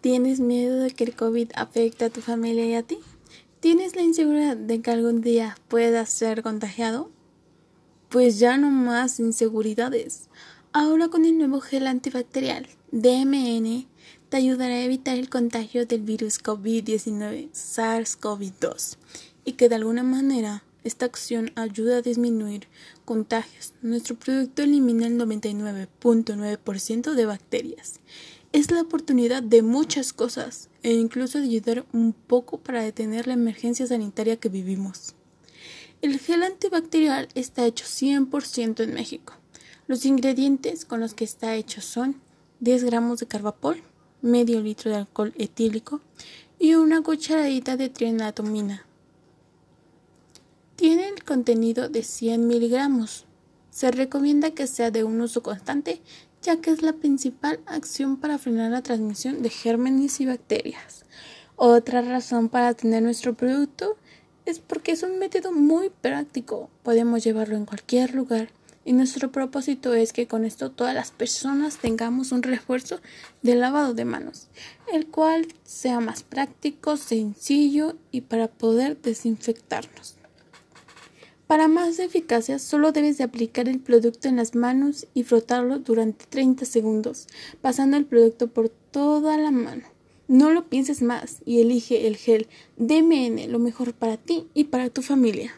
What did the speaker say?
¿Tienes miedo de que el COVID afecte a tu familia y a ti? ¿Tienes la inseguridad de que algún día puedas ser contagiado? Pues ya no más inseguridades. Ahora con el nuevo gel antibacterial DMN te ayudará a evitar el contagio del virus COVID-19 SARS-CoV-2 y que de alguna manera esta acción ayuda a disminuir contagios. Nuestro producto elimina el 99.9% de bacterias es la oportunidad de muchas cosas e incluso de ayudar un poco para detener la emergencia sanitaria que vivimos. El gel antibacterial está hecho 100% en México. Los ingredientes con los que está hecho son 10 gramos de carbapol, medio litro de alcohol etílico y una cucharadita de trianatomina. Tiene el contenido de 100 miligramos. Se recomienda que sea de un uso constante ya que es la principal acción para frenar la transmisión de gérmenes y bacterias. Otra razón para tener nuestro producto es porque es un método muy práctico. Podemos llevarlo en cualquier lugar y nuestro propósito es que con esto todas las personas tengamos un refuerzo de lavado de manos, el cual sea más práctico, sencillo y para poder desinfectarnos. Para más eficacia, solo debes de aplicar el producto en las manos y frotarlo durante 30 segundos, pasando el producto por toda la mano. No lo pienses más y elige el gel DMN, lo mejor para ti y para tu familia.